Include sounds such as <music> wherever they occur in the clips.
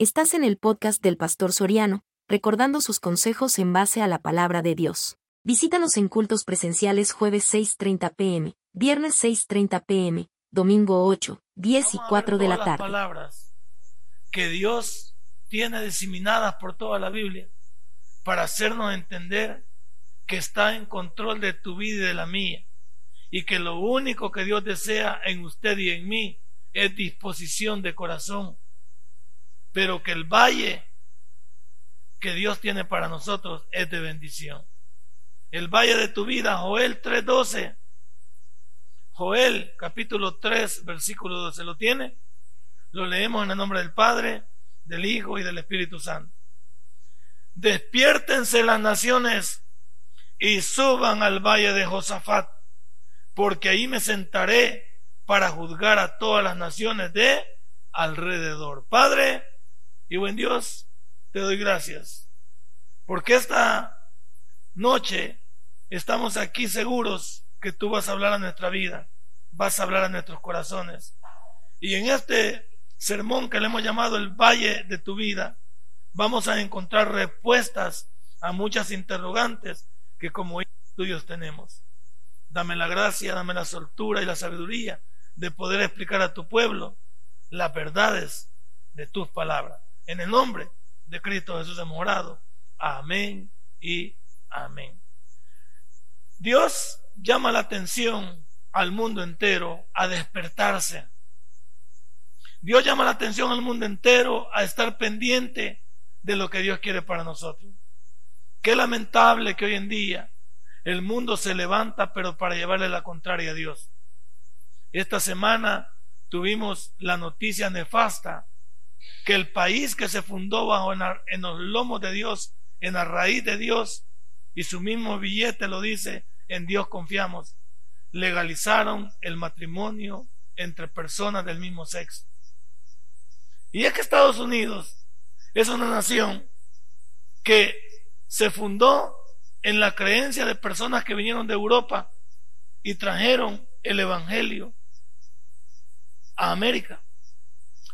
Estás en el podcast del Pastor Soriano, recordando sus consejos en base a la palabra de Dios. Visítanos en cultos presenciales jueves 6.30 pm, viernes 6.30 pm, domingo 8, 10 y 4 de la tarde. palabras que Dios tiene diseminadas por toda la Biblia para hacernos entender que está en control de tu vida y de la mía y que lo único que Dios desea en usted y en mí es disposición de corazón pero que el valle que Dios tiene para nosotros es de bendición. El valle de tu vida, Joel 3:12. Joel capítulo 3, versículo 12. ¿Lo tiene? Lo leemos en el nombre del Padre, del Hijo y del Espíritu Santo. Despiértense las naciones y suban al valle de Josafat, porque ahí me sentaré para juzgar a todas las naciones de alrededor. Padre, y buen Dios, te doy gracias, porque esta noche estamos aquí seguros que tú vas a hablar a nuestra vida, vas a hablar a nuestros corazones. Y en este sermón que le hemos llamado el Valle de tu vida, vamos a encontrar respuestas a muchas interrogantes que como tuyos tenemos. Dame la gracia, dame la soltura y la sabiduría de poder explicar a tu pueblo las verdades de tus palabras. En el nombre de Cristo Jesús hemos orado. Amén y amén. Dios llama la atención al mundo entero a despertarse. Dios llama la atención al mundo entero a estar pendiente de lo que Dios quiere para nosotros. Qué lamentable que hoy en día el mundo se levanta pero para llevarle la contraria a Dios. Esta semana tuvimos la noticia nefasta que el país que se fundó bajo en, los lomos de Dios, en la raíz de Dios, y su mismo billete lo dice, en Dios confiamos, legalizaron el matrimonio entre personas del mismo sexo. Y es que Estados Unidos es una nación que se fundó en la creencia de personas que vinieron de Europa y trajeron el Evangelio a América.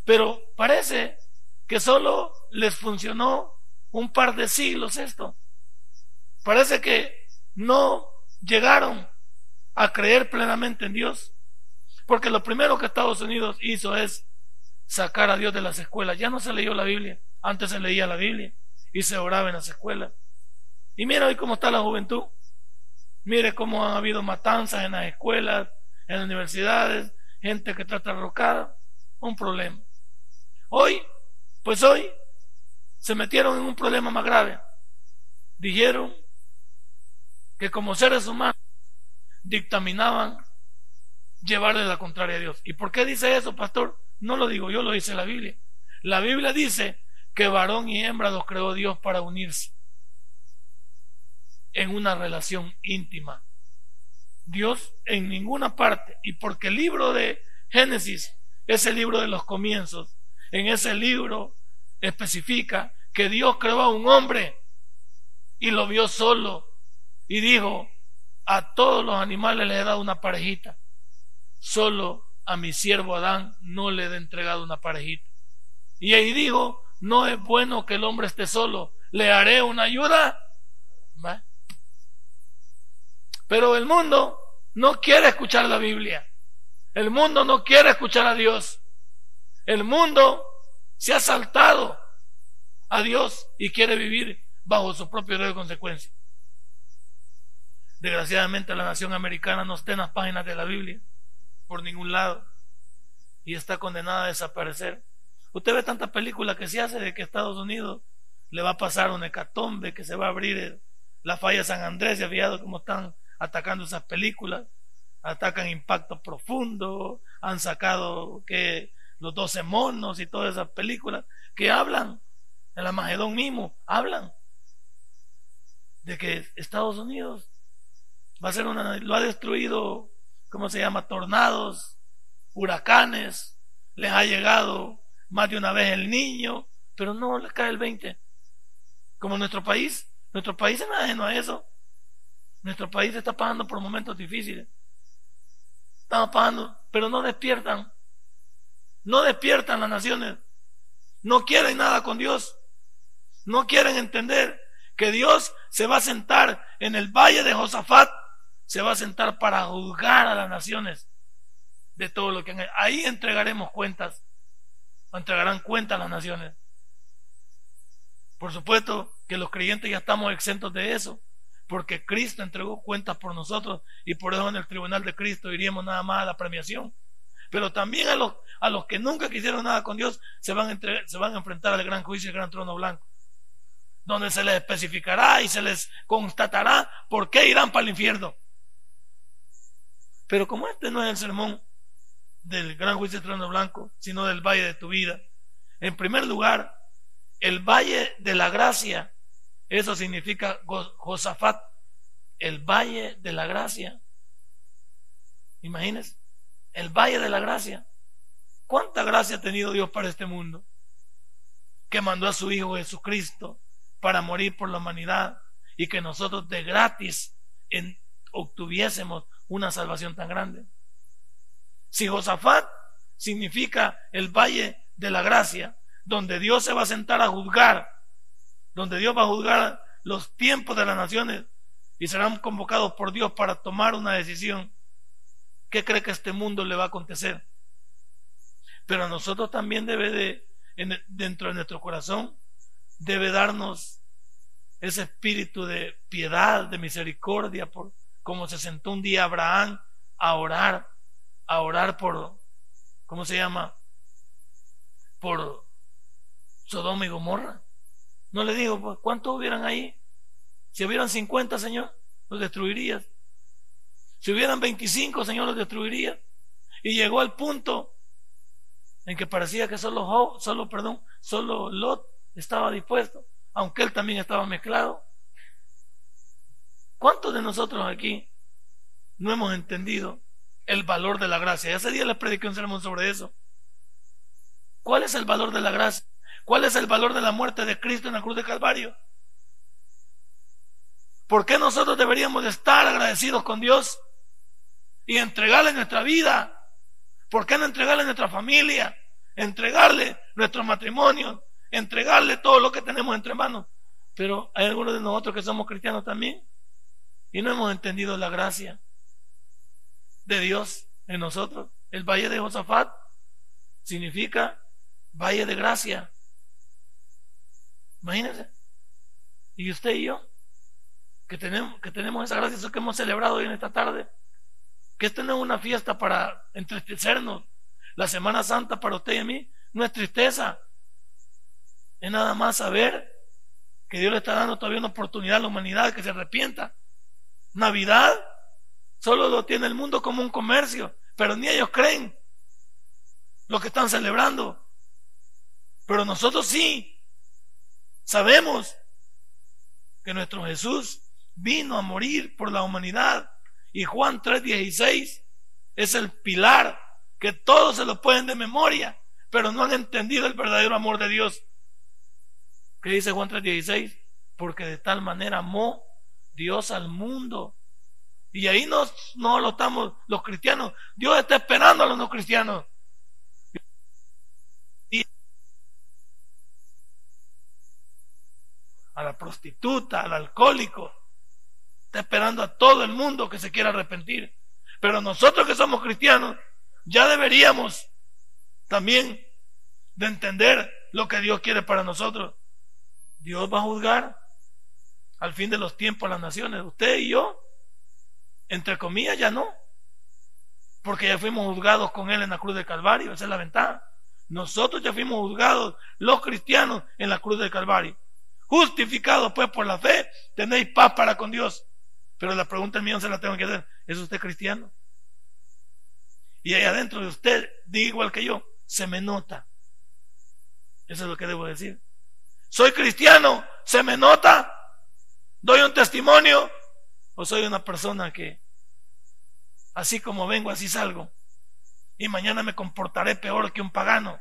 Pero parece que solo les funcionó un par de siglos esto. Parece que no llegaron a creer plenamente en Dios. Porque lo primero que Estados Unidos hizo es sacar a Dios de las escuelas. Ya no se leyó la Biblia. Antes se leía la Biblia y se oraba en las escuelas. Y mira hoy cómo está la juventud. Mire cómo han habido matanzas en las escuelas, en las universidades, gente que trata rocada. Un problema. Hoy, pues hoy, se metieron en un problema más grave. Dijeron que como seres humanos dictaminaban llevarle la contraria a Dios. ¿Y por qué dice eso, pastor? No lo digo yo, lo dice la Biblia. La Biblia dice que varón y hembra los creó Dios para unirse en una relación íntima. Dios en ninguna parte, y porque el libro de Génesis es el libro de los comienzos, en ese libro especifica que Dios creó a un hombre y lo vio solo y dijo, a todos los animales le he dado una parejita, solo a mi siervo Adán no le he entregado una parejita. Y ahí dijo, no es bueno que el hombre esté solo, le haré una ayuda. Pero el mundo no quiere escuchar la Biblia. El mundo no quiere escuchar a Dios. El mundo se ha saltado a Dios y quiere vivir bajo su propio de consecuencia. Desgraciadamente la nación americana no está en las páginas de la Biblia por ningún lado y está condenada a desaparecer. Usted ve tantas películas que se hace de que Estados Unidos le va a pasar un hecatombe, que se va a abrir la falla de San Andrés, y ha fijado cómo están atacando esas películas, atacan impacto profundo, han sacado que los doce monos y todas esas películas que hablan, en la Magedón mismo, hablan de que Estados Unidos va a ser una, lo ha destruido, ¿cómo se llama? Tornados, huracanes, les ha llegado más de una vez el niño, pero no les cae el 20. Como nuestro país, nuestro país es ajeno a eso. Nuestro país está pasando por momentos difíciles. Estamos pasando, pero no despiertan no despiertan las naciones. no quieren nada con Dios. No quieren entender que Dios se va a sentar en el valle de Josafat, se va a sentar para juzgar a las naciones de todo lo que han Ahí entregaremos cuentas, entregarán cuentas las naciones. Por supuesto que los creyentes ya estamos exentos de eso, porque Cristo entregó cuentas por nosotros y por eso en el tribunal de Cristo iríamos nada más a la premiación. Pero también a los, a los que nunca quisieron nada con Dios se van, a se van a enfrentar al gran juicio y el gran trono blanco, donde se les especificará y se les constatará por qué irán para el infierno. Pero como este no es el sermón del gran juicio y trono blanco, sino del valle de tu vida, en primer lugar, el valle de la gracia, eso significa Josafat, el valle de la gracia. Imagínense, el valle de la gracia. ¿Cuánta gracia ha tenido Dios para este mundo? Que mandó a su Hijo Jesucristo para morir por la humanidad y que nosotros de gratis obtuviésemos una salvación tan grande. Si Josafat significa el valle de la gracia, donde Dios se va a sentar a juzgar, donde Dios va a juzgar los tiempos de las naciones y serán convocados por Dios para tomar una decisión. ¿Qué cree que este mundo le va a acontecer? Pero a nosotros también debe de, dentro de nuestro corazón, debe darnos ese espíritu de piedad, de misericordia, por como se sentó un día Abraham a orar, a orar por, ¿cómo se llama? Por Sodoma y Gomorra. No le digo, pues, ¿cuántos hubieran ahí? Si hubieran 50, Señor, los destruirías. Si hubieran 25, Señor, los destruiría. Y llegó al punto en que parecía que solo, solo, perdón, solo Lot estaba dispuesto, aunque él también estaba mezclado. ¿Cuántos de nosotros aquí no hemos entendido el valor de la gracia? Ya ese día les prediqué un sermón sobre eso. ¿Cuál es el valor de la gracia? ¿Cuál es el valor de la muerte de Cristo en la cruz de Calvario? ¿Por qué nosotros deberíamos estar agradecidos con Dios y entregarle nuestra vida? ¿Por qué no entregarle nuestra familia? Entregarle nuestro matrimonio, entregarle todo lo que tenemos entre manos. Pero hay algunos de nosotros que somos cristianos también y no hemos entendido la gracia de Dios en nosotros. El valle de Josafat significa valle de gracia. Imagínense. Y usted y yo, que tenemos, que tenemos esa gracia, eso que hemos celebrado hoy en esta tarde, que no es una fiesta para entristecernos. La Semana Santa para usted y a mí no es tristeza. Es nada más saber que Dios le está dando todavía una oportunidad a la humanidad que se arrepienta. Navidad solo lo tiene el mundo como un comercio, pero ni ellos creen lo que están celebrando. Pero nosotros sí. Sabemos que nuestro Jesús vino a morir por la humanidad y Juan 3:16 es el pilar que todos se lo pueden de memoria, pero no han entendido el verdadero amor de Dios. ¿Qué dice Juan 3:16? Porque de tal manera amó Dios al mundo. Y ahí no, no lo estamos los cristianos. Dios está esperando a los no cristianos. a la prostituta, al alcohólico. Esperando a todo el mundo que se quiera arrepentir. Pero nosotros que somos cristianos, ya deberíamos también de entender lo que Dios quiere para nosotros. Dios va a juzgar al fin de los tiempos las naciones. Usted y yo, entre comillas, ya no. Porque ya fuimos juzgados con Él en la cruz del Calvario. Esa es la ventaja. Nosotros ya fuimos juzgados, los cristianos, en la cruz del Calvario. Justificados pues por la fe, tenéis paz para con Dios. Pero la pregunta mía se la tengo que hacer. ¿Es usted cristiano? Y ahí adentro de usted, diga igual que yo, se me nota. Eso es lo que debo decir. Soy cristiano, se me nota. Doy un testimonio. O soy una persona que, así como vengo, así salgo. Y mañana me comportaré peor que un pagano.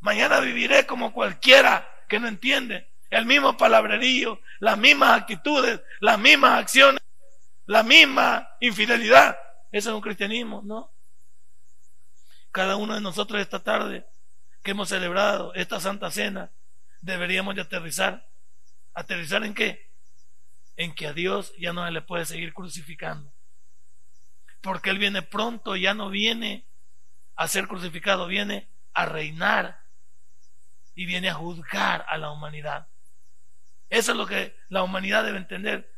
Mañana viviré como cualquiera que no entiende el mismo palabrerío, las mismas actitudes, las mismas acciones, la misma infidelidad. Eso es un cristianismo, ¿no? Cada uno de nosotros esta tarde que hemos celebrado esta Santa Cena, deberíamos de aterrizar. ¿Aterrizar en qué? En que a Dios ya no se le puede seguir crucificando. Porque Él viene pronto, ya no viene a ser crucificado, viene a reinar y viene a juzgar a la humanidad. Eso es lo que la humanidad debe entender.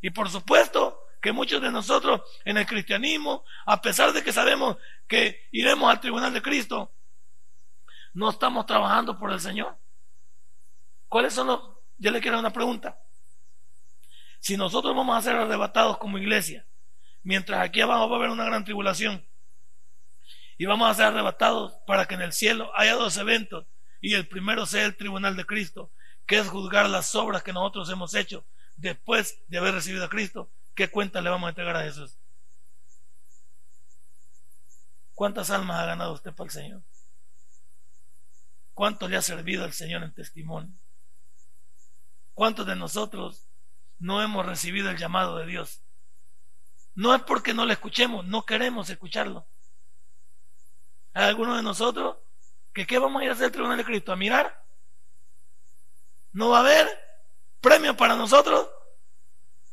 Y por supuesto que muchos de nosotros en el cristianismo, a pesar de que sabemos que iremos al tribunal de Cristo, no estamos trabajando por el Señor. ¿Cuáles son los... Yo le quiero una pregunta. Si nosotros vamos a ser arrebatados como iglesia, mientras aquí abajo va a haber una gran tribulación, y vamos a ser arrebatados para que en el cielo haya dos eventos, y el primero sea el tribunal de Cristo, que es juzgar las obras que nosotros hemos hecho después de haber recibido a Cristo, ¿qué cuenta le vamos a entregar a Jesús? ¿Cuántas almas ha ganado usted para el Señor? ¿Cuánto le ha servido al Señor en testimonio? ¿Cuántos de nosotros no hemos recibido el llamado de Dios? No es porque no le escuchemos, no queremos escucharlo. Hay algunos de nosotros que qué vamos a ir a hacer el tribunal de Cristo, a mirar. No va a haber premio para nosotros.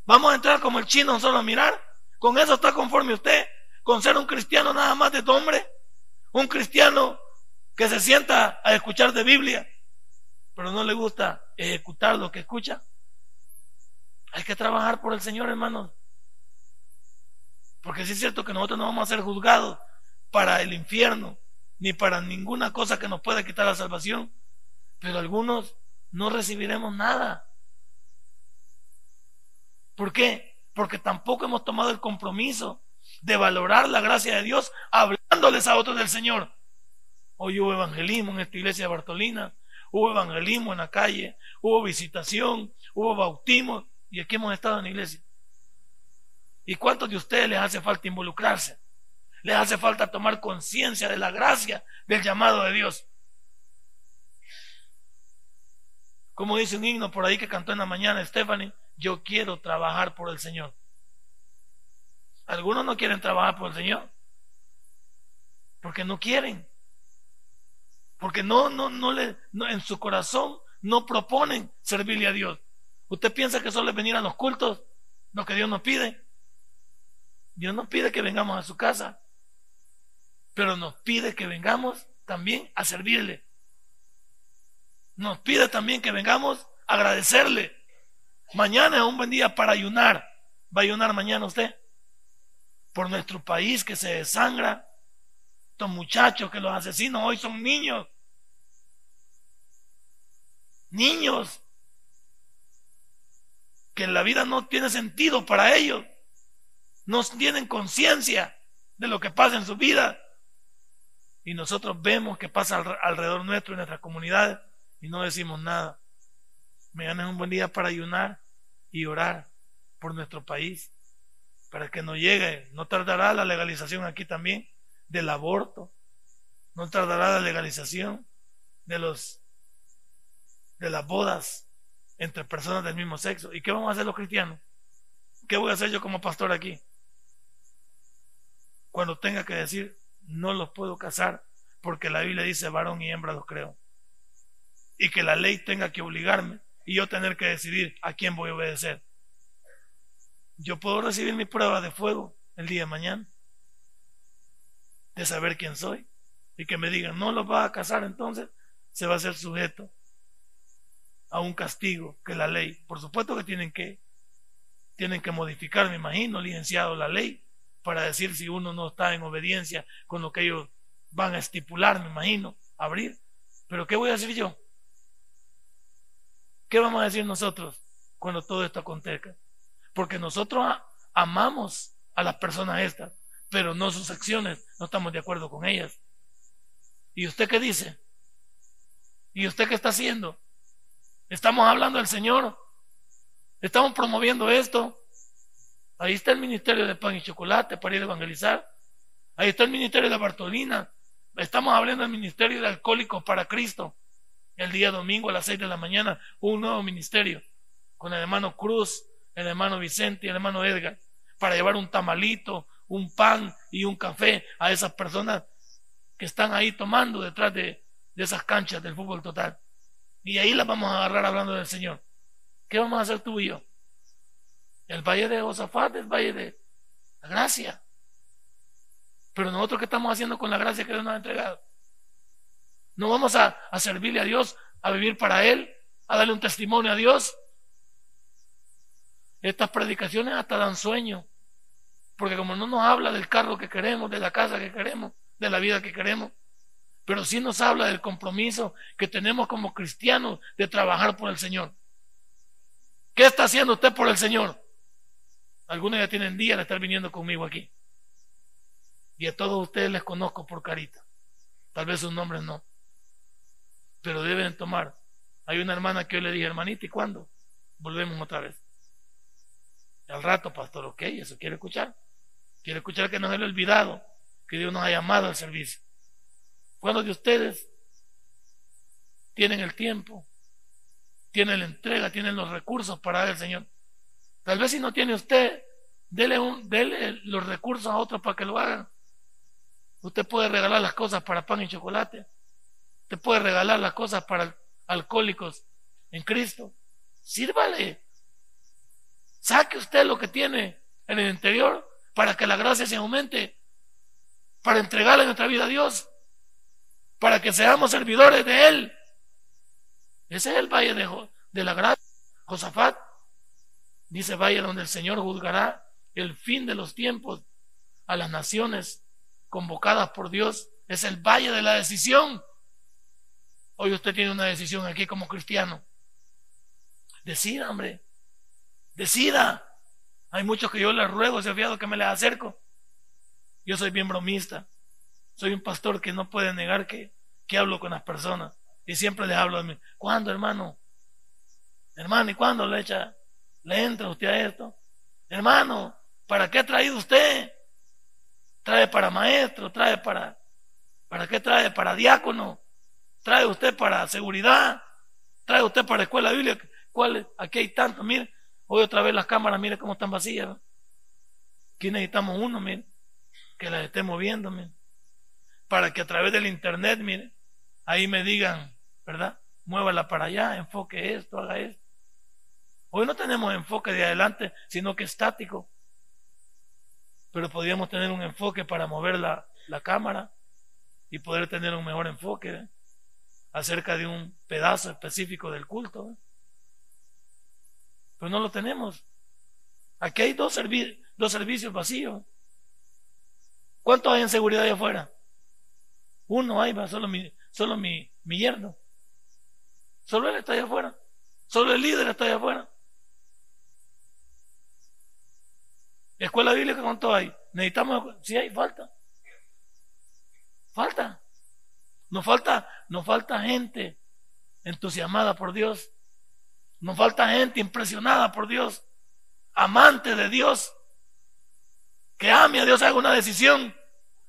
Vamos a entrar como el chino solo a mirar. Con eso está conforme usted, con ser un cristiano nada más de hombre, un cristiano que se sienta a escuchar de Biblia, pero no le gusta ejecutar lo que escucha. Hay que trabajar por el Señor, hermanos. Porque sí es cierto que nosotros no vamos a ser juzgados para el infierno, ni para ninguna cosa que nos pueda quitar la salvación. Pero algunos no recibiremos nada. ¿Por qué? Porque tampoco hemos tomado el compromiso de valorar la gracia de Dios hablándoles a otros del Señor. Hoy hubo evangelismo en esta iglesia de Bartolina, hubo evangelismo en la calle, hubo visitación, hubo bautismo y aquí hemos estado en la iglesia. ¿Y cuántos de ustedes les hace falta involucrarse? Les hace falta tomar conciencia de la gracia del llamado de Dios. Como dice un himno por ahí que cantó en la mañana Stephanie, yo quiero trabajar por el Señor. Algunos no quieren trabajar por el Señor. Porque no quieren. Porque no, no, no le, en su corazón no proponen servirle a Dios. ¿Usted piensa que solo es venir a los cultos lo que Dios nos pide? Dios nos pide que vengamos a su casa pero nos pide que vengamos también a servirle. Nos pide también que vengamos a agradecerle. Mañana es un buen día para ayunar. ¿Va a ayunar mañana usted? Por nuestro país que se desangra. Estos muchachos que los asesinos hoy son niños. Niños que la vida no tiene sentido para ellos. No tienen conciencia de lo que pasa en su vida y nosotros vemos que pasa alrededor nuestro, en nuestras comunidades, y no decimos nada. Mañana es un buen día para ayunar y orar por nuestro país, para que no llegue, no tardará la legalización aquí también del aborto, no tardará la legalización de los de las bodas entre personas del mismo sexo. ¿Y qué vamos a hacer los cristianos? ¿Qué voy a hacer yo como pastor aquí? Cuando tenga que decir, no los puedo casar porque la Biblia dice varón y hembra los creo. Y que la ley tenga que obligarme y yo tener que decidir a quién voy a obedecer. Yo puedo recibir mi prueba de fuego el día de mañana, de saber quién soy, y que me digan, no los va a casar, entonces se va a ser sujeto a un castigo que la ley. Por supuesto que tienen que, tienen que modificar, me imagino, licenciado, la ley para decir si uno no está en obediencia con lo que ellos van a estipular, me imagino, abrir. Pero ¿qué voy a decir yo? ¿Qué vamos a decir nosotros cuando todo esto acontezca? Porque nosotros amamos a las personas estas, pero no sus acciones, no estamos de acuerdo con ellas. ¿Y usted qué dice? ¿Y usted qué está haciendo? Estamos hablando del Señor. Estamos promoviendo esto. Ahí está el ministerio de pan y chocolate para ir a evangelizar. Ahí está el ministerio de Bartolina. Estamos hablando del ministerio de alcohólicos para Cristo. El día domingo a las seis de la mañana, un nuevo ministerio con el hermano Cruz, el hermano Vicente y el hermano Edgar, para llevar un tamalito, un pan y un café a esas personas que están ahí tomando detrás de, de esas canchas del fútbol total. Y ahí las vamos a agarrar hablando del Señor. ¿Qué vamos a hacer tú y yo? El valle de Josafat, el valle de la gracia. Pero nosotros, ¿qué estamos haciendo con la gracia que Dios nos ha entregado? No vamos a, servirle a Dios, a vivir para Él, a darle un testimonio a Dios. Estas predicaciones hasta dan sueño. Porque como no nos habla del carro que queremos, de la casa que queremos, de la vida que queremos, pero sí nos habla del compromiso que tenemos como cristianos de trabajar por el Señor. ¿Qué está haciendo usted por el Señor? Algunos ya tienen días de estar viniendo conmigo aquí. Y a todos ustedes les conozco por carita. Tal vez sus nombres no. Pero deben tomar. Hay una hermana que yo le dije, hermanita, ¿y cuándo? Volvemos otra vez. Al rato, pastor, ok, eso quiere escuchar. Quiere escuchar que no se le olvidado que Dios nos ha llamado al servicio. ¿Cuántos de ustedes tienen el tiempo, tienen la entrega, tienen los recursos para dar al Señor? Tal vez si no tiene usted, dele los recursos a otros para que lo hagan. Usted puede regalar las cosas para pan y chocolate. Usted puede regalar las cosas para alcohólicos en Cristo. Sírvale. Saque usted lo que tiene en el interior para que la gracia se aumente, para entregarle nuestra vida a Dios, para que seamos servidores de Él. Ese es el valle de, de la gracia. Josafat dice valle donde el Señor juzgará el fin de los tiempos a las naciones convocadas por Dios. Es el valle de la decisión. Hoy usted tiene una decisión aquí como cristiano. Decida, hombre. Decida. Hay muchos que yo les ruego, se fiado que me les acerco. Yo soy bien bromista. Soy un pastor que no puede negar que, que hablo con las personas. Y siempre les hablo a mí. ¿Cuándo, hermano? Hermano, ¿y cuándo le echa, le entra usted a esto? Hermano, ¿para qué ha traído usted? Trae para maestro, trae para, ¿para qué trae? Para diácono, trae usted para seguridad, trae usted para escuela bíblica. ¿Cuál? Aquí hay tanto, mire, hoy otra vez las cámaras, mire cómo están vacías. Aquí necesitamos uno, mire, que las esté moviendo, mire, para que a través del internet, mire, ahí me digan, ¿verdad? Muévala para allá, enfoque esto, haga esto. Hoy no tenemos enfoque de adelante, sino que estático. Pero podríamos tener un enfoque para mover la, cámara y poder tener un mejor enfoque ¿eh? Acerca de un pedazo específico del culto. ¿eh? Pero no lo tenemos. Aquí hay dos, dos servicios vacíos. ¿Cuántos hay en seguridad allá afuera? Uno hay, va, solo mi, solo mi, mi yerno. Solo él está allá afuera. Solo el líder está allá afuera. Escuela bíblica, ¿cuánto hay? Necesitamos, sí hay, falta. Falta. Nos falta, nos falta gente entusiasmada por Dios. Nos falta gente impresionada por Dios, amante de Dios, que ame a Dios, haga una decisión,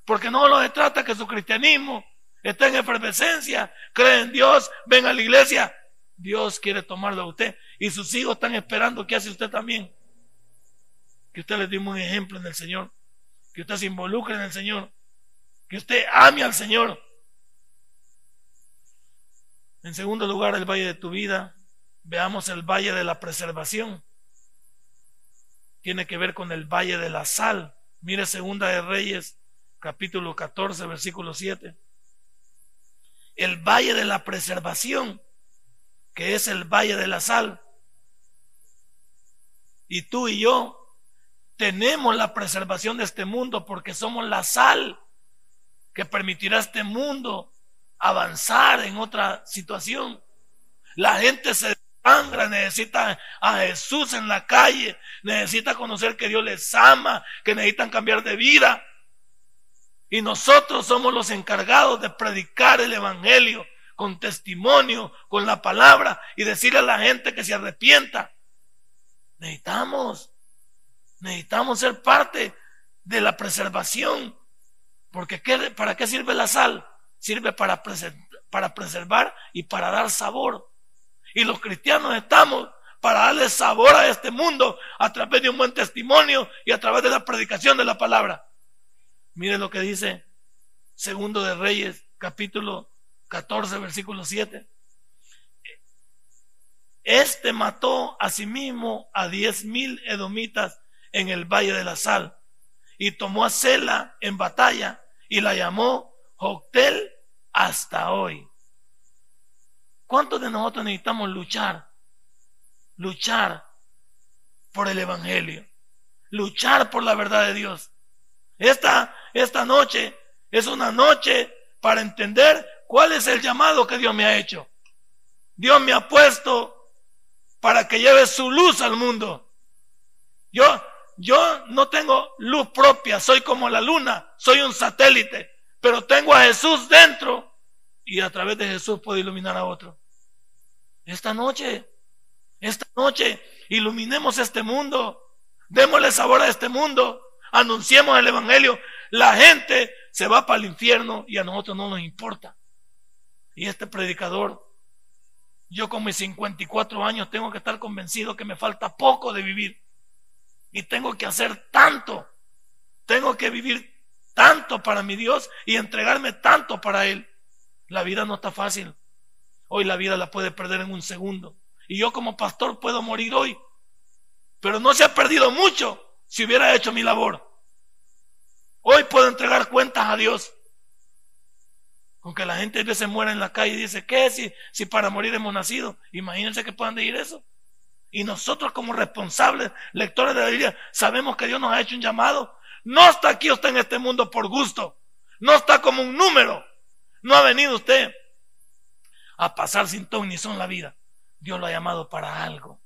porque no lo trata que su cristianismo está en efervescencia, cree en Dios, ven a la iglesia. Dios quiere tomarlo a usted y sus hijos están esperando que hace usted también que usted les dé un ejemplo en el Señor, que usted se involucre en el Señor, que usted ame al Señor. En segundo lugar, el valle de tu vida, veamos el valle de la preservación. Tiene que ver con el valle de la sal. Mire segunda de Reyes, capítulo 14, versículo 7. El valle de la preservación, que es el valle de la sal. Y tú y yo tenemos la preservación de este mundo porque somos la sal que permitirá este mundo avanzar en otra situación. La gente se desangra, necesita a Jesús en la calle, necesita conocer que Dios les ama, que necesitan cambiar de vida. Y nosotros somos los encargados de predicar el Evangelio con testimonio, con la palabra y decirle a la gente que se arrepienta. Necesitamos Necesitamos ser parte de la preservación. Porque ¿para qué sirve la sal? Sirve para, para preservar y para dar sabor. Y los cristianos estamos para darle sabor a este mundo a través de un buen testimonio y a través de la predicación de la palabra. Mire lo que dice Segundo de Reyes, capítulo 14, versículo 7. Este mató a sí mismo a diez mil edomitas en el valle de la sal y tomó a Sela en batalla y la llamó Joctel hasta hoy. ¿Cuántos de nosotros necesitamos luchar? Luchar por el Evangelio, luchar por la verdad de Dios. Esta, esta noche es una noche para entender cuál es el llamado que Dios me ha hecho. Dios me ha puesto para que lleve su luz al mundo. Yo, yo no tengo luz propia, soy como la luna, soy un satélite, pero tengo a Jesús dentro y a través de Jesús puedo iluminar a otro. Esta noche, esta noche, iluminemos este mundo, démosle sabor a este mundo, anunciemos el Evangelio. La gente se va para el infierno y a nosotros no nos importa. Y este predicador yo con mis 54 años tengo que estar convencido que me falta poco de vivir. Y tengo que hacer tanto. Tengo que vivir tanto para mi Dios y entregarme tanto para Él. La vida no está fácil. Hoy la vida la puede perder en un segundo. Y yo como pastor puedo morir hoy. Pero no se ha perdido mucho si hubiera hecho mi labor. Hoy puedo entregar cuentas a Dios. Aunque la gente a veces muere en la calle y dice, ¿qué si, si para morir hemos nacido? Imagínense que puedan decir eso. Y nosotros como responsables, lectores de la Biblia, sabemos que Dios nos ha hecho un llamado. No está aquí usted en este mundo por gusto. No está como un número. No ha venido usted a pasar sin ton ni son la vida. Dios lo ha llamado para algo.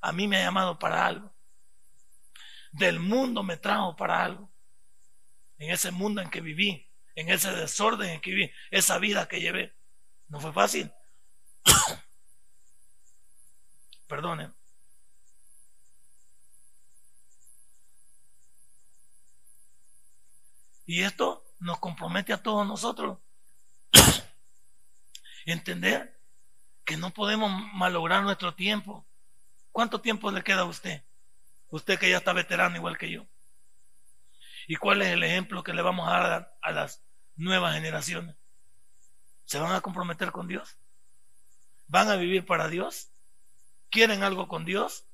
a mí me ha llamado para algo. Del mundo me trajo para algo. En ese mundo en que viví en ese desorden en que viví, esa vida que llevé. No fue fácil. <coughs> Perdonen. Y esto nos compromete a todos nosotros. <coughs> Entender que no podemos malograr nuestro tiempo. ¿Cuánto tiempo le queda a usted? Usted que ya está veterano igual que yo. ¿Y cuál es el ejemplo que le vamos a dar a las nuevas generaciones. ¿Se van a comprometer con Dios? ¿Van a vivir para Dios? ¿Quieren algo con Dios?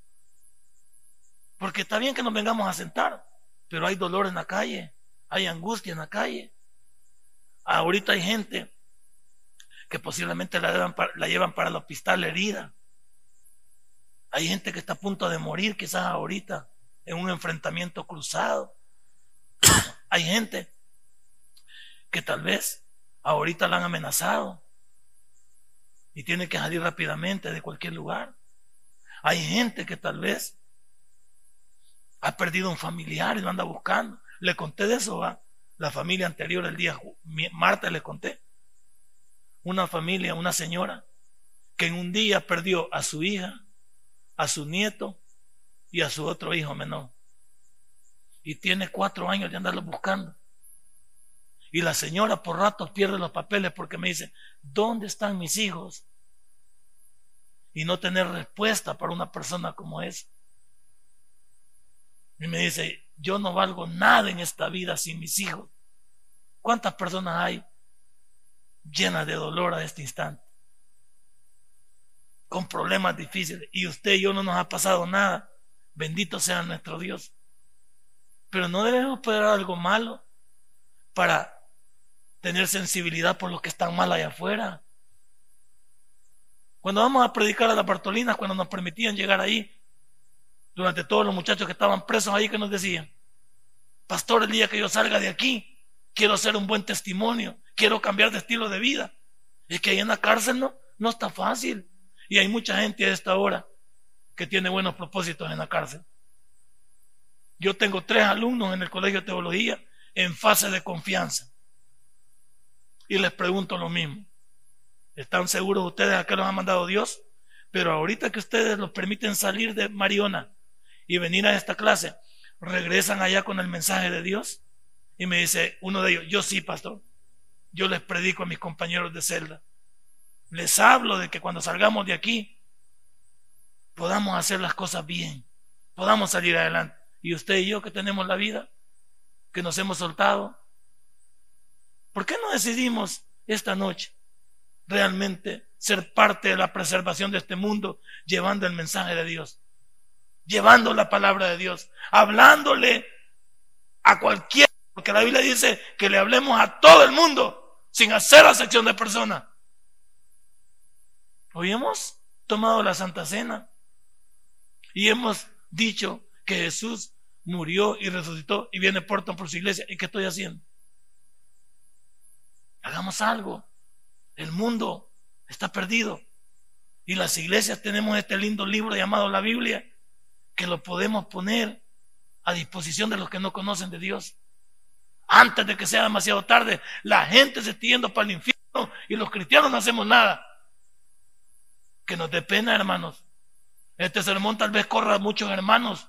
Porque está bien que nos vengamos a sentar, pero hay dolor en la calle, hay angustia en la calle. Ahorita hay gente que posiblemente la, llevan para, el hospital herida. Hay gente que está a punto de morir quizás ahorita en un enfrentamiento cruzado. <coughs> hay gente que tal vez ahorita la han amenazado y tiene que salir rápidamente de cualquier lugar. Hay gente que tal vez ha perdido un familiar y lo anda buscando. Le conté de eso, ¿va? La familia anterior, el día martes le conté. Una familia, una señora, que en un día perdió a su hija, a su nieto y a su otro hijo menor. Y tiene cuatro años de andarlo buscando. Y la señora por ratos pierde los papeles porque me dice, ¿dónde están mis hijos? Y no tener respuesta para una persona como esa. Y me dice, yo no valgo nada en esta vida sin mis hijos. ¿Cuántas personas hay llenas de dolor a este instante? Con problemas difíciles. Y usted y yo no nos ha pasado nada. Bendito sea nuestro Dios. Pero no debemos esperar algo malo para tener sensibilidad por los que están mal allá afuera. Cuando vamos a predicar a las Bartolinas, cuando nos permitían llegar ahí, durante todos los muchachos que estaban presos ahí, que nos decían, pastor, el día que yo salga de aquí, quiero hacer un buen testimonio, quiero cambiar de estilo de vida. Es que ahí en la cárcel no, no está fácil. Y hay mucha gente a esta hora que tiene buenos propósitos en la cárcel. Yo tengo tres alumnos en el Colegio de Teología en fase de confianza. Y les pregunto lo mismo. ¿Están seguros ustedes a qué los ha mandado Dios? Pero ahorita que ustedes los permiten salir de Mariona y venir a esta clase, regresan allá con el mensaje de Dios. Y me dice uno de ellos, yo sí, pastor. Yo les predico a mis compañeros de celda. Les hablo de que cuando salgamos de aquí podamos hacer las cosas bien, podamos salir adelante. Y usted y yo que tenemos la vida, que nos hemos soltado, ¿Por qué no decidimos esta noche realmente ser parte de la preservación de este mundo llevando el mensaje de Dios? Llevando la palabra de Dios, hablándole a cualquiera, porque la Biblia dice que le hablemos a todo el mundo sin hacer acepción de persona. Hoy hemos tomado la Santa Cena y hemos dicho que Jesús murió y resucitó y viene por por su iglesia. ¿Y qué estoy haciendo? Hagamos algo. El mundo está perdido. Y las iglesias tenemos este lindo libro llamado la Biblia, que lo podemos poner a disposición de los que no conocen de Dios. Antes de que sea demasiado tarde, la gente se está yendo para el infierno y los cristianos no hacemos nada. Que nos dé pena, hermanos. Este sermón tal vez corra a muchos hermanos.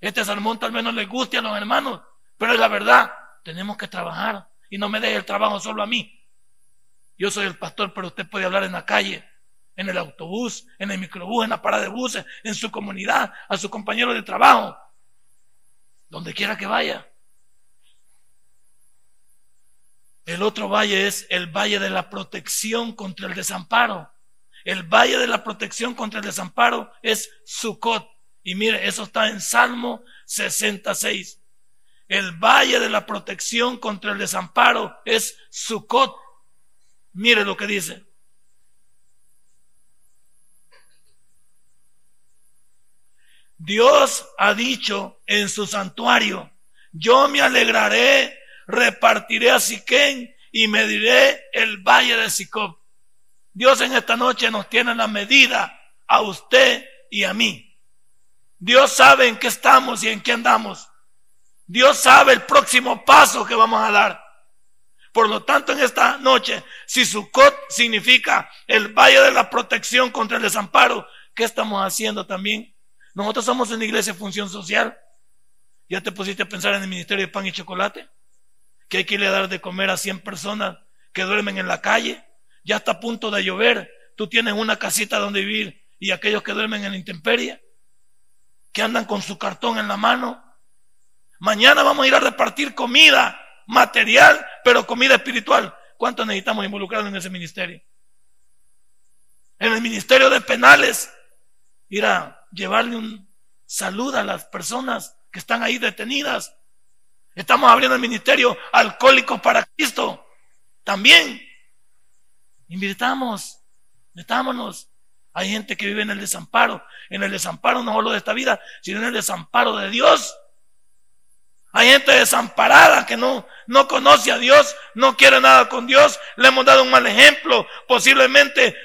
Este sermón tal vez no les guste a los hermanos. Pero es la verdad. Tenemos que trabajar. Y no me deje el trabajo solo a mí. Yo soy el pastor, pero usted puede hablar en la calle, en el autobús, en el microbús, en la parada de buses, en su comunidad, a su compañero de trabajo, donde quiera que vaya. El otro valle es el valle de la protección contra el desamparo. El valle de la protección contra el desamparo es Sucot. Y mire, eso está en Salmo 66. El valle de la protección contra el desamparo es Sucot. Mire lo que dice. Dios ha dicho en su santuario, yo me alegraré, repartiré a Siquén y mediré el valle de Sicop. Dios en esta noche nos tiene la medida a usted y a mí. Dios sabe en qué estamos y en qué andamos. Dios sabe el próximo paso que vamos a dar. Por lo tanto, en esta noche, si Sucot significa el valle de la protección contra el desamparo, ¿qué estamos haciendo también? Nosotros somos una iglesia de función social. ¿Ya te pusiste a pensar en el ministerio de pan y chocolate? Que hay que irle a dar de comer a 100 personas que duermen en la calle ya está a punto de llover, tú tienes una casita donde vivir y aquellos que duermen en la intemperie, que andan con su cartón en la mano. Mañana vamos a ir a repartir comida material, pero comida espiritual. ¿Cuántos necesitamos involucrados en ese ministerio? En el ministerio de penales, ir a llevarle un saludo a las personas que están ahí detenidas. Estamos abriendo el ministerio Alcohólicos para Cristo. También Invirtamos, metámonos. Hay gente que vive en el desamparo, en el desamparo no solo de esta vida, sino en el desamparo de Dios. Hay gente desamparada que no, no conoce a Dios, no quiere nada con Dios, le hemos dado un mal ejemplo, posiblemente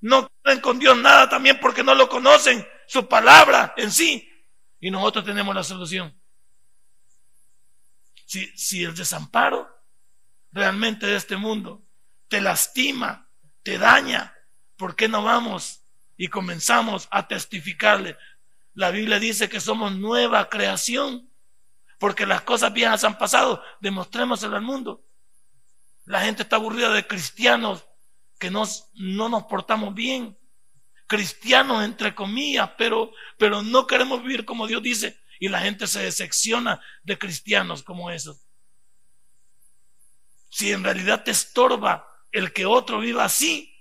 no quieren con Dios nada también porque no lo conocen, su palabra en sí. Y nosotros tenemos la solución. Si, si el desamparo realmente de este mundo te lastima, te daña, ¿por qué no vamos y comenzamos a testificarle? La Biblia dice que somos nueva creación, porque las cosas viejas han pasado, demostrémoselo al mundo. La gente está aburrida de cristianos que nos, no nos portamos bien, cristianos entre comillas, pero, pero no queremos vivir como Dios dice, y la gente se decepciona de cristianos como esos. Si en realidad te estorba el que otro viva así,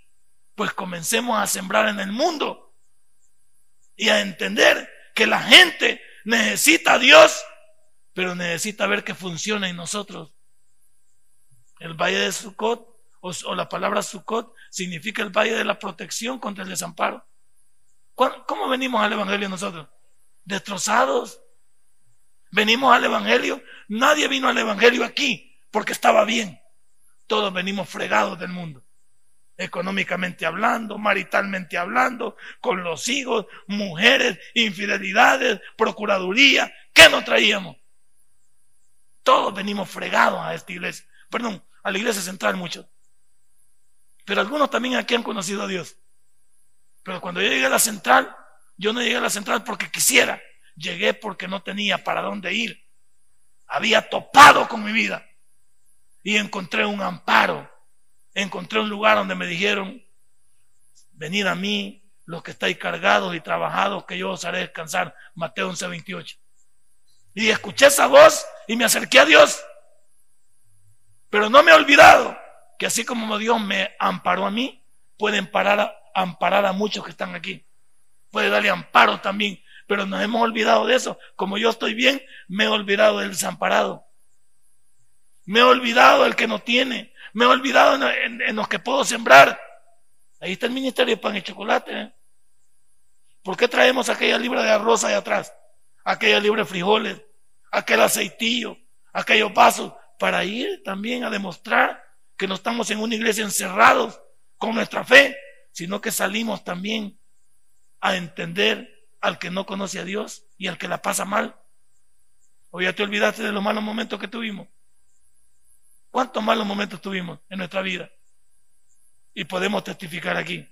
pues comencemos a sembrar en el mundo y a entender que la gente necesita a Dios, pero necesita ver que funciona en nosotros. El valle de Sucot o, la palabra Sucot significa el valle de la protección contra el desamparo. ¿Cómo venimos al Evangelio nosotros? Destrozados. Venimos al Evangelio. Nadie vino al Evangelio aquí porque estaba bien. Todos venimos fregados del mundo. Económicamente hablando, maritalmente hablando, con los hijos, mujeres, infidelidades, procuraduría. ¿Qué nos traíamos? Todos venimos fregados a esta iglesia. Perdón, a la iglesia central muchos. Pero algunos también aquí han conocido a Dios. Pero cuando yo llegué a la central, yo no llegué a la central porque quisiera. Llegué porque no tenía para dónde ir. Había topado con mi vida y encontré un amparo. Encontré un lugar donde me dijeron, venid a mí los que estáis cargados y trabajados, que yo os haré descansar. Mateo 11, 28. Y escuché esa voz y me acerqué a Dios. Pero no me he olvidado que así como Dios me amparó a mí, puede amparar, amparar a muchos que están aquí. Puede darle amparo también. Pero nos hemos olvidado de eso. Como yo estoy bien, me he olvidado del desamparado. Me he olvidado del que no tiene. Me he olvidado en, los que puedo sembrar. Ahí está el ministerio de pan y chocolate. ¿eh? ¿Por qué traemos aquella libra de arroz ahí atrás? Aquella libra de frijoles, aquel aceitillo, aquellos vasos, para ir también a demostrar que no estamos en una iglesia encerrados con nuestra fe, sino que salimos también a entender al que no conoce a Dios y al que la pasa mal. O ya te olvidaste de los malos momentos que tuvimos. ¿Cuántos malos momentos tuvimos en nuestra vida? Y podemos testificar aquí.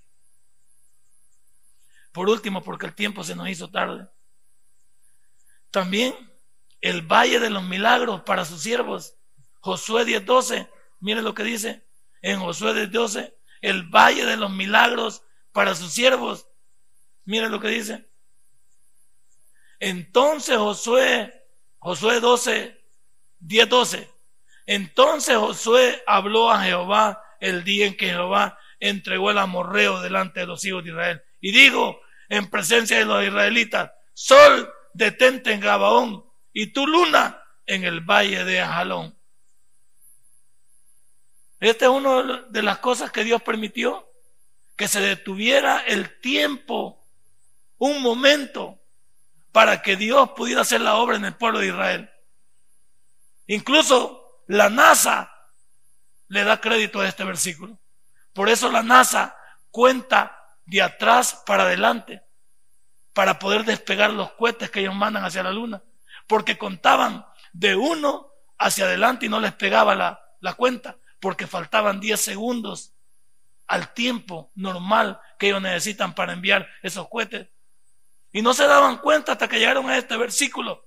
Por último, porque el tiempo se nos hizo tarde. También el valle de los milagros para sus siervos. Josué 10:12, miren lo que dice en Josué 10:12, el valle de los milagros para sus siervos. Miren lo que dice. Entonces Josué, Josué 12, 10, 12. Entonces Josué habló a Jehová el día en que Jehová entregó el amorreo delante de los hijos de Israel. Y digo en presencia de los israelitas, sol detente en Gabaón y tu luna en el valle de Ajalón. Esta es una de las cosas que Dios permitió, que se detuviera el tiempo, un momento, para que Dios pudiera hacer la obra en el pueblo de Israel. Incluso la NASA le da crédito a este versículo. Por eso la NASA cuenta de atrás para adelante para poder despegar los cohetes que ellos mandan hacia la luna. Porque contaban de uno hacia adelante y no les pegaba la, la cuenta, porque faltaban 10 segundos al tiempo normal que ellos necesitan para enviar esos cohetes. Y no se daban cuenta hasta que llegaron a este versículo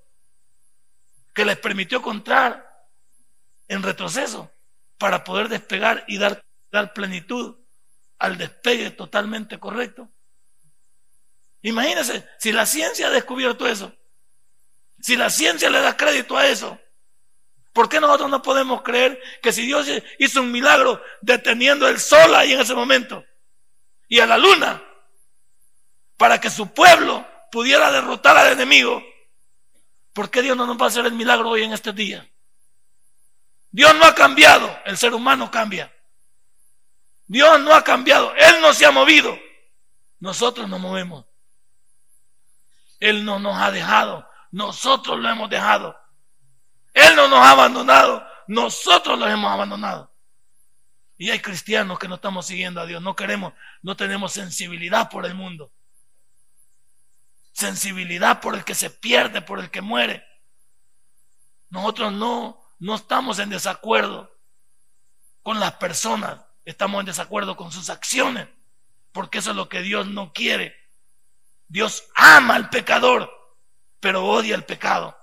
que les permitió contar en retroceso para poder despegar y dar, dar plenitud al despegue totalmente correcto. Imagínense, si la ciencia ha descubierto eso, si la ciencia le da crédito a eso, ¿por qué nosotros no podemos creer que si Dios hizo un milagro deteniendo el sol ahí en ese momento y a la luna para que su pueblo pudiera derrotar al enemigo, ¿por qué Dios no nos va a hacer el milagro hoy en este día? Dios no ha cambiado, el ser humano cambia. Dios no ha cambiado, Él no se ha movido. Nosotros nos movemos. Él no nos ha dejado, nosotros lo hemos dejado. Él no nos ha abandonado, nosotros lo hemos abandonado. Y hay cristianos que no estamos siguiendo a Dios, no queremos, no tenemos sensibilidad por el mundo. Sensibilidad por el que se pierde, por el que muere. Nosotros no, no estamos en desacuerdo con las personas estamos en desacuerdo con sus acciones, porque eso es lo que Dios no quiere. Dios ama al pecador, pero odia el pecado.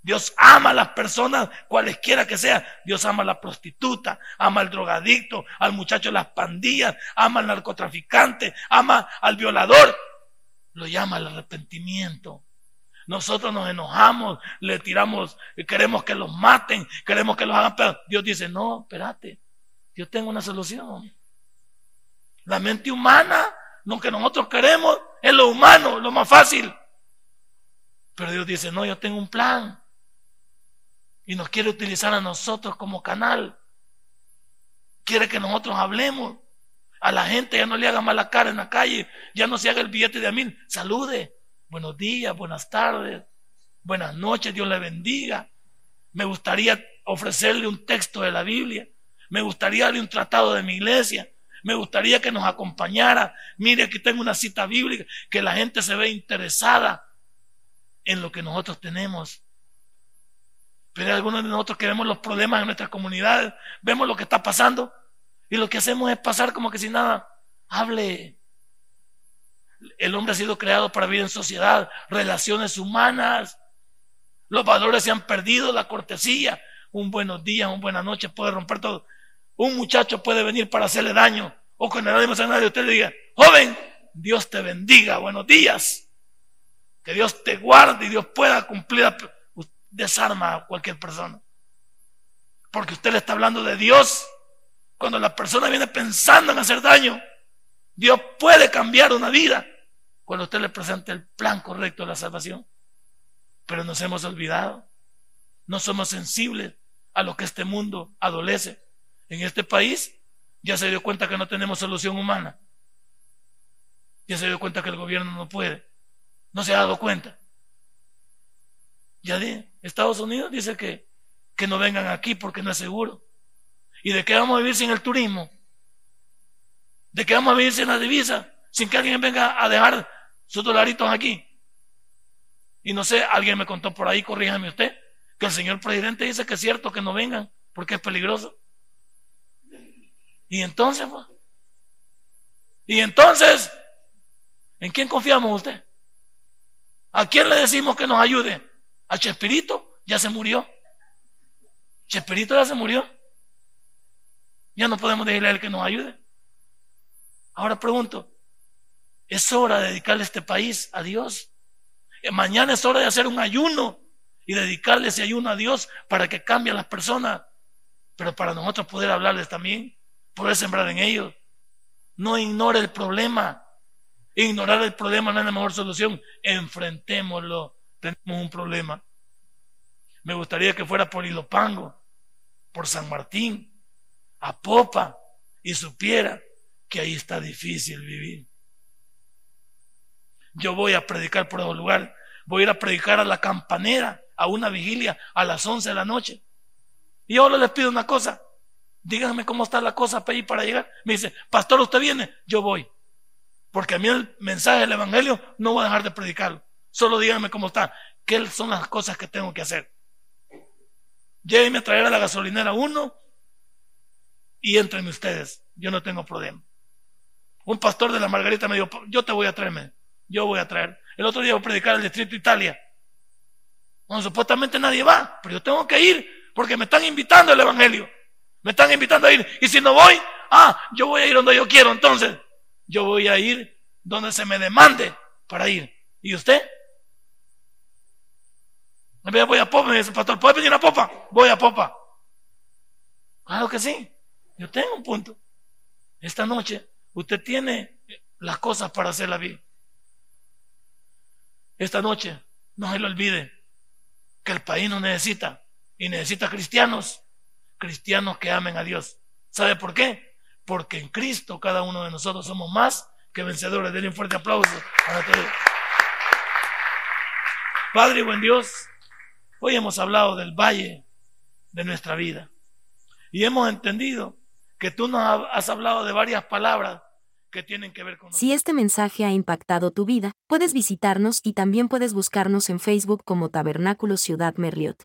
Dios ama a las personas, cualesquiera que sea. Dios ama a la prostituta, ama al drogadicto, al muchacho de las pandillas, ama al narcotraficante, ama al violador. Lo llama al arrepentimiento. Nosotros nos enojamos, le tiramos, queremos que los maten, queremos que los hagan, pero Dios dice, no, espérate, yo tengo una solución. La mente humana, lo que nosotros queremos es lo humano, lo más fácil. Pero Dios dice, no, yo tengo un plan. Y nos quiere utilizar a nosotros como canal. Quiere que nosotros hablemos. A la gente ya no le haga mala cara en la calle, ya no se haga el billete de a mil. Salude. Buenos días, buenas tardes, buenas noches, Dios le bendiga. Me gustaría ofrecerle un texto de la Biblia. Me gustaría darle un tratado de mi iglesia. Me gustaría que nos acompañara. Mire, aquí tengo una cita bíblica, que la gente se ve interesada en lo que nosotros tenemos. Pero algunos de nosotros que vemos los problemas en nuestras comunidades, vemos lo que está pasando y lo que hacemos es pasar como que si nada. Hable. El hombre ha sido creado para vivir en sociedad, relaciones humanas. Los valores se han perdido, la cortesía, un buenos días, un buenas noches puede romper todo. Un muchacho puede venir para hacerle daño o con el ánimo y usted le diga, joven, Dios te bendiga, buenos días. Que Dios te guarde y Dios pueda cumplir, desarma a cualquier persona. Porque usted le está hablando de Dios. Cuando la persona viene pensando en hacer daño, Dios puede cambiar una vida cuando usted le presenta el plan correcto de la salvación. Pero nos hemos olvidado. No somos sensibles a lo que este mundo adolece. En este país ya se dio cuenta que no tenemos solución humana. Ya se dio cuenta que el gobierno no puede. No se ha dado cuenta. Ya de Estados Unidos dice que, que no vengan aquí porque no es seguro. ¿Y de qué vamos a vivir sin el turismo? ¿De qué vamos a vivir sin la divisa? Sin que alguien venga a dejar sus dolaritos aquí. Y no sé, alguien me contó por ahí, corríjame usted, que el señor presidente dice que es cierto que no vengan porque es peligroso. Y entonces, pues, y entonces, ¿en quién confiamos usted? ¿A quién le decimos que nos ayude? ¿A Chespirito? Ya se murió. Chespirito ya se murió. Ya no podemos decirle a él que nos ayude. Ahora pregunto, es hora de dedicarle este país a Dios. Eh, mañana es hora de hacer un ayuno y dedicarle ese ayuno a Dios para que cambie a las personas. Pero para nosotros poder hablarles también, poder sembrar en ellos. No ignore el problema. Ignorar el problema no es la mejor solución. Enfrentémoslo. Tenemos un problema. Me gustaría que fuera por Ilopango, por San Martín, a Popa, y supiera que ahí está difícil vivir. Yo voy a predicar por el lugar. Voy a ir a predicar a la campanera, a una vigilia a las 11 de la noche. Y ahora les pido una cosa. Díganme cómo está la cosa para para llegar. Me dice, pastor, usted viene, yo voy. Porque a mí el mensaje del Evangelio no voy a dejar de predicarlo. Solo díganme cómo está. ¿Qué son las cosas que tengo que hacer? Llévenme a traer a la gasolinera uno y entren ustedes. Yo no tengo problema. Un pastor de la Margarita me dijo, yo te voy a traerme. Yo voy a traer. El otro día voy a predicar al distrito Italia. Bueno, supuestamente nadie va, pero yo tengo que ir porque me están invitando al Evangelio. Me están invitando a ir. Y si no voy, ah, yo voy a ir donde yo quiero. Entonces, yo voy a ir donde se me demande para ir. ¿Y usted? Voy a Popa, me dice, pastor, ¿puede venir a Popa? Voy a Popa. Claro que sí. Yo tengo un punto. Esta noche usted tiene las cosas para hacer la vida. Esta noche no se le olvide que el país no necesita y necesita cristianos, cristianos que amen a Dios. ¿Sabe por qué? Porque en Cristo cada uno de nosotros somos más que vencedores. Denle un fuerte aplauso a todos. Padre buen Dios, hoy hemos hablado del valle de nuestra vida y hemos entendido que tú nos has hablado de varias palabras que tienen que ver con Si este mensaje ha impactado tu vida, puedes visitarnos y también puedes buscarnos en Facebook como Tabernáculo Ciudad Merliot.